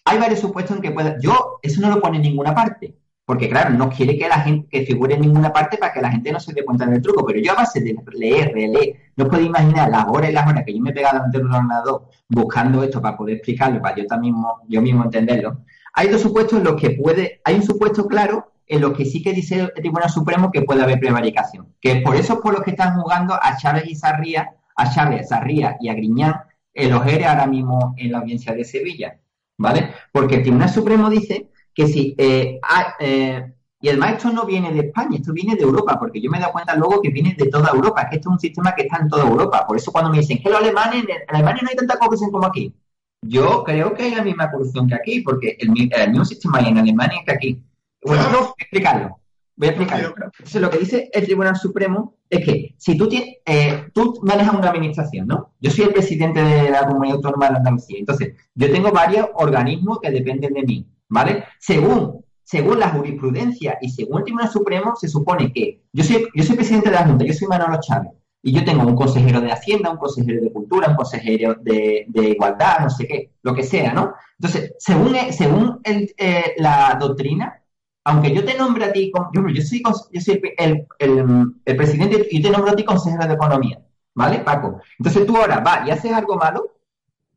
hay varios supuestos en que puede. Yo, eso no lo pone en ninguna parte. Porque, claro, no quiere que la gente que figure en ninguna parte para que la gente no se dé cuenta del truco. Pero yo, a base de leer, releer, no puedo imaginar las horas y las horas que yo me he pegado ante un ordenador buscando esto para poder explicarlo, para yo también yo mismo entenderlo. Hay dos supuestos en los que puede. Hay un supuesto claro en los que sí que dice el Tribunal Supremo que puede haber prevaricación. Que por eso es por los que están jugando a Chávez y Sarría, a Chávez, Sarría y a Griñán en los ERE ahora mismo en la audiencia de Sevilla. ¿Vale? Porque el Tribunal Supremo dice que si. eh, eh, y además esto no viene de España, esto viene de Europa, porque yo me he dado cuenta luego que viene de toda Europa, que esto es un sistema que está en toda Europa. Por eso cuando me dicen que los alemanes, en Alemania no hay tanta corrupción como aquí. Yo creo que hay la misma corrupción que aquí, porque el, mi- el mismo sistema hay en Alemania que aquí. Bueno, explicarlo. Voy a creo. Entonces, lo que dice el Tribunal Supremo es que si tú, tienes, eh, tú manejas una administración, ¿no? Yo soy el presidente de la Comunidad Autónoma de Andalucía. Entonces, yo tengo varios organismos que dependen de mí, ¿vale? Según, según la jurisprudencia y según el Tribunal Supremo, se supone que yo soy, yo soy presidente de la Junta, yo soy Manolo Chávez. Y yo tengo un consejero de Hacienda, un consejero de Cultura, un consejero de, de Igualdad, no sé qué, lo que sea, ¿no? Entonces, según, según el, eh, la doctrina, aunque yo te nombre a ti, yo, yo soy, cons- yo soy el, el- el presidente y te nombro a ti consejero de Economía, ¿vale, Paco? Entonces tú ahora vas y haces algo malo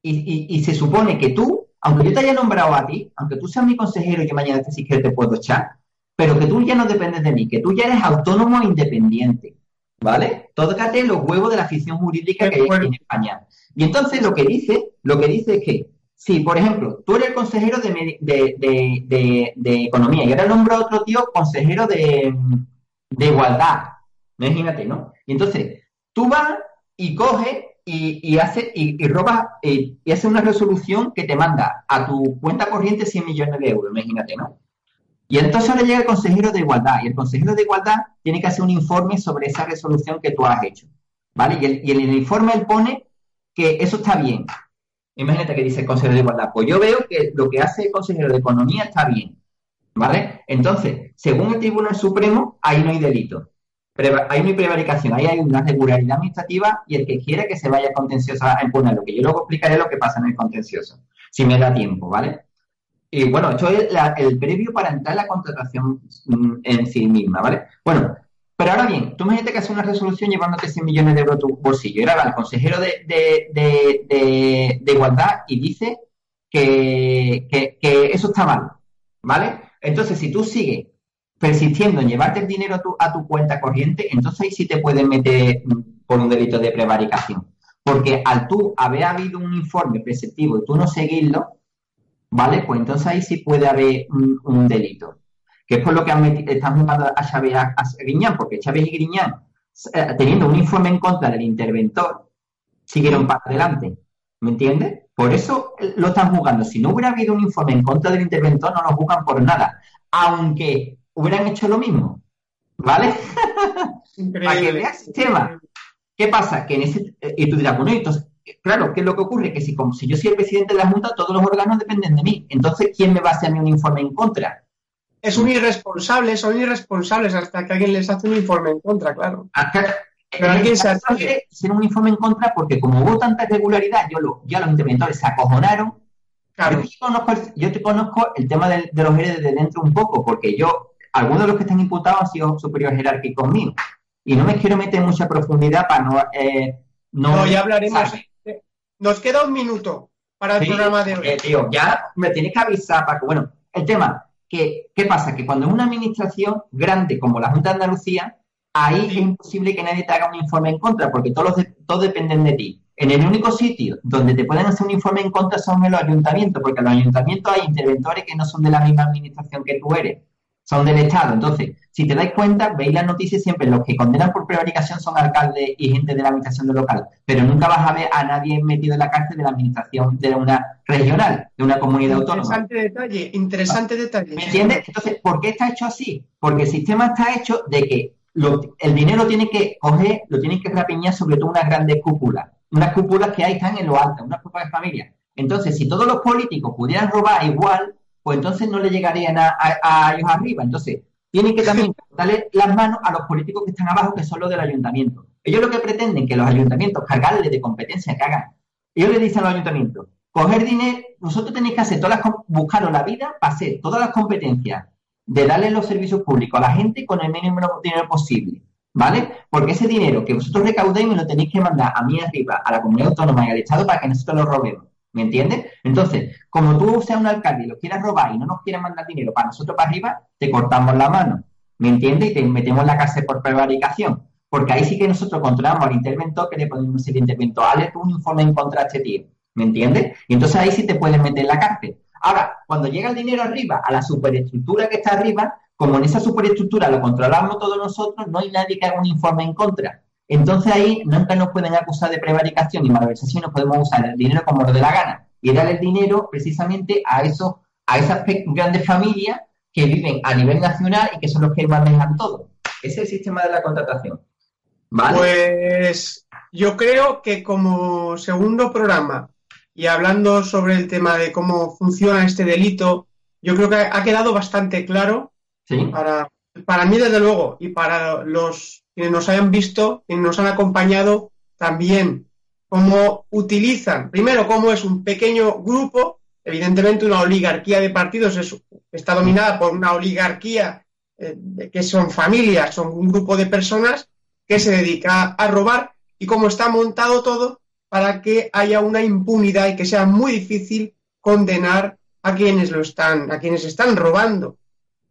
y, y- y se supone que tú, aunque yo te haya nombrado a ti, aunque tú seas mi consejero y yo mañana te si te puedo echar, pero que tú ya no dependes de mí, que tú ya eres autónomo e independiente, ¿vale? Tócate los huevos de la ficción jurídica que hay aquí en España. Y entonces lo que dice, lo que dice es que si, por ejemplo, tú eres el consejero de, economía y ahora nombro a otro tío consejero de, igualdad, imagínate, ¿no? Y entonces tú vas y coges y, y haces y, y robas y, y haces una resolución que te manda a tu cuenta corriente 100 millones de euros, imagínate, ¿no? Y entonces ahora llega el consejero de igualdad y el consejero de igualdad tiene que hacer un informe sobre esa resolución que tú has hecho, ¿vale? Y, el, el informe él pone que eso está bien. Imagínate que dice el consejero de igualdad. Pues yo veo que lo que hace el consejero de economía está bien, ¿vale? Entonces, según el Tribunal Supremo, ahí no hay delito. Preva- ahí no hay prevaricación, ahí hay una regularidad administrativa y el que quiera que se vaya contencioso a imponerlo, que yo luego explicaré lo que pasa en el contencioso, si me da tiempo, ¿vale? Y bueno, esto es el previo para entrar en la contratación mm, en sí misma, ¿vale? Bueno, pero ahora bien, tú imagínate que haces una resolución llevándote 100 millones de euros a tu bolsillo. Y ahora el consejero de, igualdad y dice que, eso está mal, ¿vale? Entonces, si tú sigues persistiendo en llevarte el dinero a tu, a tu cuenta corriente, entonces ahí sí te pueden meter mm, por un delito de prevaricación. Porque al tú haber habido un informe preceptivo y tú no seguirlo, ¿vale? Pues entonces ahí sí puede haber un delito. Que es por lo que han están jugando a Chávez a, a Griñán, porque Chávez y Griñán, eh, teniendo un informe en contra del interventor, siguieron para adelante. ¿Me entiendes? Por eso eh, lo están jugando. Si no hubiera habido un informe en contra del interventor, no lo juzgan por nada. Aunque hubieran hecho lo mismo. ¿Vale? <laughs> Para que veas el sistema. ¿Qué pasa? Que en ese, eh, y tú dirás, bueno, entonces, claro, ¿qué es lo que ocurre? Que si como si yo soy el presidente de la Junta, todos los órganos dependen de mí. Entonces, ¿quién me va a hacer a mí un informe en contra? Es un irresponsable, son irresponsables hasta que alguien les hace un informe en contra, claro. Acá, Pero en alguien se hicieron un informe en contra porque como hubo tanta irregularidad, yo lo, ya los interventores se acojonaron. Claro. Yo, te conozco, el- yo te conozco el tema del- de, los heredes de dentro un poco, porque yo, algunos de los que están imputados han sido superiores jerárquicos míos. Y no me quiero meter en mucha profundidad para no... eh, no, No, ya hablaremos, ¿sabes? nos queda un minuto para el programa de hoy. Eh, tío, ya me tienes que avisar para que, bueno, el tema, que, ¿qué pasa? Que cuando una administración grande como la Junta de Andalucía, ahí es imposible que nadie te haga un informe en contra, porque todos, todos dependen de ti. En el único sitio donde te pueden hacer un informe en contra son en los ayuntamientos, porque en los ayuntamientos hay interventores que no son de la misma administración que tú eres, son del Estado. Entonces, si te dais cuenta, veis las noticias siempre, los que condenan por prevaricación son alcaldes y gente de la administración de local, pero nunca vas a ver a nadie metido en la cárcel de la administración de una regional, de una comunidad autónoma. Interesante detalle, interesante detalle. ¿Me entiendes? Entonces, ¿por qué está hecho así? Porque el sistema está hecho de que el dinero tiene que coger, lo tienen que rapiñar sobre todo unas grandes cúpulas. Unas cúpulas que ahí están en lo alto, unas cúpulas de familia. Entonces, si todos los políticos pudieran robar igual, pues entonces no le llegarían a, ellos arriba. Entonces, tienen que también <laughs> darle las manos a los políticos que están abajo, que son los del ayuntamiento. Ellos lo que pretenden que los ayuntamientos cargarle de competencia que hagan. Ellos le dicen a los ayuntamientos, coger dinero, vosotros tenéis que hacer todas las, buscaros la vida para hacer todas las competencias de darle los servicios públicos a la gente con el mínimo dinero posible, ¿vale? Porque ese dinero que vosotros recaudéis me lo tenéis que mandar a mí arriba, a la comunidad autónoma y al Estado para que nosotros lo robemos. ¿Me entiendes? Entonces, como tú seas un alcalde y lo quieras robar y no nos quieras mandar dinero para nosotros para arriba, te cortamos la mano. ¿Me entiendes? Y te metemos en la cárcel por prevaricación. Porque ahí sí que nosotros controlamos al interventor que le podemos decir interventor, hazle tú un informe en contra de este tío. ¿Me entiendes? Y entonces ahí sí te pueden meter en la cárcel. Ahora, cuando llega el dinero arriba, a la superestructura que está arriba, como en esa superestructura lo controlamos todos nosotros, no hay nadie que haga un informe en contra. Entonces ahí nunca nos pueden acusar de prevaricación y malversación, nos podemos usar el dinero como nos dé la gana y darle el dinero precisamente a esos, a esas grandes familias que viven a nivel nacional y que son los que manejan todo. Ese es el sistema de la contratación. Pues yo creo que como segundo programa y hablando sobre el tema de cómo funciona este delito, yo creo que ha quedado bastante claro para, para mí, desde luego, y para los que nos hayan visto, quienes nos han acompañado también, cómo utilizan, primero, cómo es un pequeño grupo, evidentemente una oligarquía de partidos está dominada por una oligarquía eh, que son familias, son un grupo de personas que se dedica a robar. Y cómo está montado todo para que haya una impunidad y que sea muy difícil condenar a quienes lo están, a quienes están robando.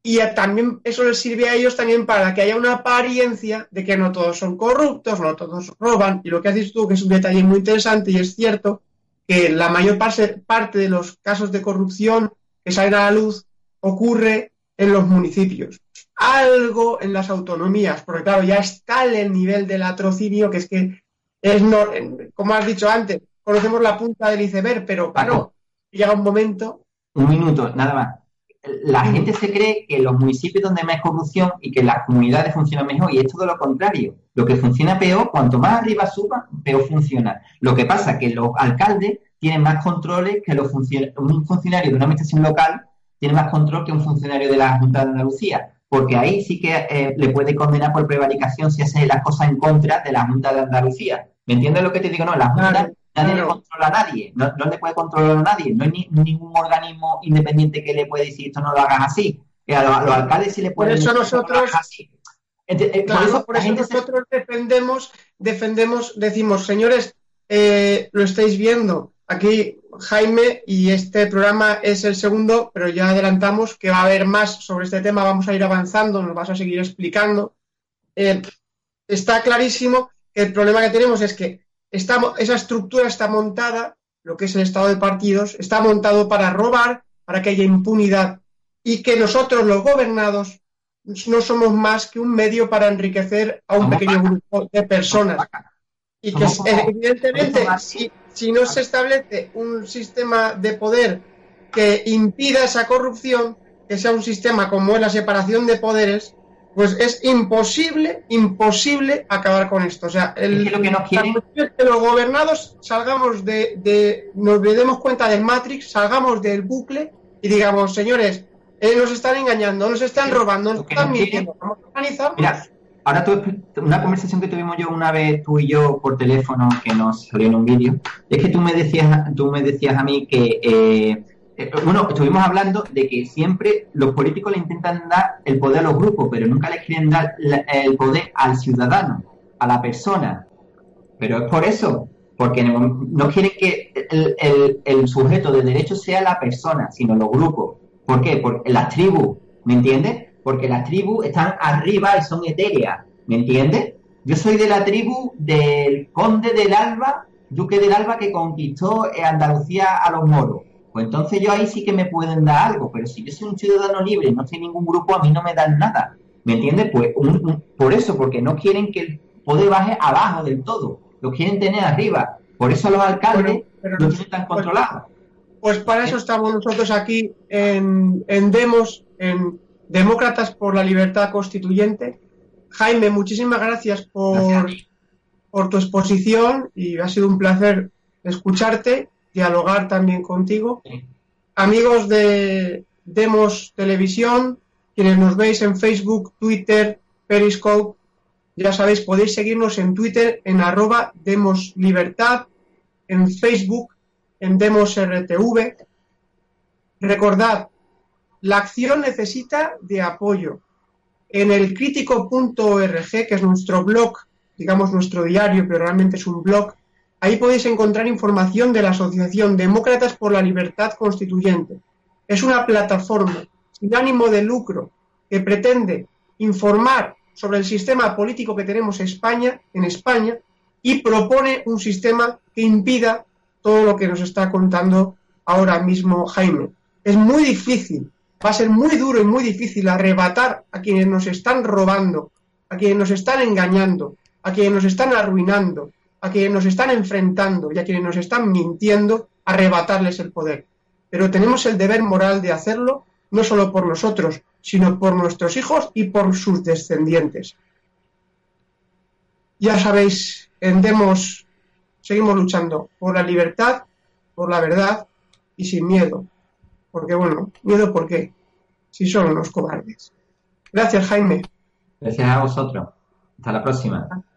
Y también eso les sirve a ellos también para que haya una apariencia de que no todos son corruptos, no todos roban. Y lo que dicho tú, que es un detalle muy interesante y es cierto, que la mayor parte de los casos de corrupción que salen a la luz ocurre en los municipios. Algo en las autonomías, porque claro, ya está el nivel del atrocinio, que es que es no, como has dicho antes, conocemos la punta del iceberg, pero claro, llega un momento. Un minuto, nada más. La gente se cree que los municipios donde hay más corrupción y que las comunidades funcionan mejor, y es todo lo contrario. Lo que funciona peor, cuanto más arriba suba, peor funciona. Lo que pasa es que los alcaldes tienen más controles que los. Un funcionario de una administración local tiene más control que un funcionario de la Junta de Andalucía porque ahí sí que eh, le puede condenar por prevaricación si hace las cosas en contra de la Junta de Andalucía. ¿Me entiendes lo que te digo? No, la Junta nadie le controla a nadie, no, le puede controlar a nadie, no hay ningún organismo independiente que le puede decir esto no lo hagas así. Eh, a, los, alcaldes sí le pueden decir eso nosotros, así. Eh, por eso, por eso nosotros defendemos, defendemos, decimos, señores, lo estáis viendo, aquí Jaime y este programa es el segundo, pero ya adelantamos que va a haber más sobre este tema, vamos a ir avanzando, nos vas a seguir explicando. Eh, está clarísimo que el problema que tenemos es que esa estructura está montada, lo que es el estado de partidos, está montado para robar, para que haya impunidad. Y que nosotros los gobernados no somos más que un medio para enriquecer a un pequeño grupo de personas. Y que evidentemente, si, si no se establece un sistema de poder que impida esa corrupción, que sea un sistema como es la separación de poderes, pues es imposible, imposible acabar con esto. O sea, el, lo que, nos quiere... que los gobernados salgamos de, de, nos demos cuenta del Matrix, salgamos del bucle y digamos, señores, eh, nos están engañando, nos están robando, nos están mintiendo, vamos a organizarnos. Ahora, tú, una conversación que tuvimos yo una vez, tú y yo, por teléfono, que nos salió en un vídeo, es que tú me decías, tú me decías a mí que, eh, bueno, estuvimos hablando de que siempre los políticos le intentan dar el poder a los grupos, pero nunca les quieren dar el poder al ciudadano, a la persona. Pero es por eso, porque no quieren que el, sujeto de derecho sea la persona, sino los grupos. ¿Por qué? Porque las tribus, ¿me entiendes? Porque las tribus están arriba y son etéreas, ¿me entiendes? Yo soy de la tribu del conde del Alba, duque del Alba que conquistó Andalucía a los moros. Pues entonces yo ahí sí que me pueden dar algo, pero si yo soy un ciudadano libre y no soy ningún grupo, a mí no me dan nada. ¿Me entiendes? Pues por eso, porque no quieren que el poder baje abajo del todo, lo quieren tener arriba. Por eso los alcaldes pero, lo tienen tan pues, controlado. Pues para eso estamos nosotros aquí en, en Demos, en Demócratas por la Libertad Constituyente. Jaime, muchísimas gracias por, por tu exposición y ha sido un placer escucharte dialogar también contigo. Amigos de Demos Televisión, quienes nos veis en Facebook, Twitter, Periscope, ya sabéis, podéis seguirnos en Twitter en arroba Demos Libertad, en Facebook en Demos RTV. Recordad, la acción necesita de apoyo. En el crítico.org, que es nuestro blog, digamos nuestro diario, pero realmente es un blog, Ahí podéis encontrar información de la Asociación Demócratas por la Libertad Constituyente. Es una plataforma sin ánimo de lucro que pretende informar sobre el sistema político que tenemos en España, en España y propone un sistema que impida todo lo que nos está contando ahora mismo Jaime. Es muy difícil, va a ser muy duro y muy difícil arrebatar a quienes nos están robando, a quienes nos están engañando, a quienes nos están arruinando, a quienes nos están enfrentando y a quienes nos están mintiendo, arrebatarles el poder. Pero tenemos el deber moral de hacerlo no solo por nosotros, sino por nuestros hijos y por sus descendientes. Ya sabéis, en Demos seguimos luchando por la libertad, por la verdad y sin miedo. Porque bueno, miedo por qué, si son unos cobardes. Gracias, Jaime. Gracias a vosotros. Hasta la próxima.